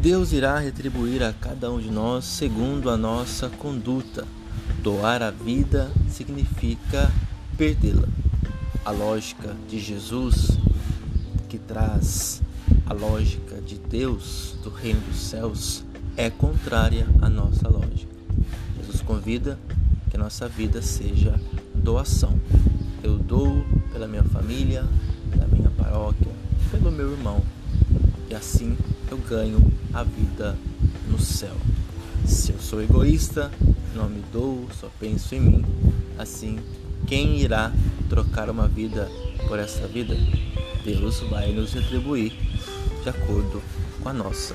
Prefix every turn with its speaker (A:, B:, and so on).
A: Deus irá retribuir a cada um de nós segundo a nossa conduta. Doar a vida significa perdê-la. A lógica de Jesus, que traz a lógica de Deus do reino dos céus, é contrária à nossa lógica. Jesus convida que nossa vida seja doação. Eu dou pela minha família, pela minha paróquia, pelo meu irmão. E assim eu ganho a vida no céu. Se eu sou egoísta, não me dou, só penso em mim, assim, quem irá trocar uma vida por essa vida? Deus vai nos retribuir de acordo com a nossa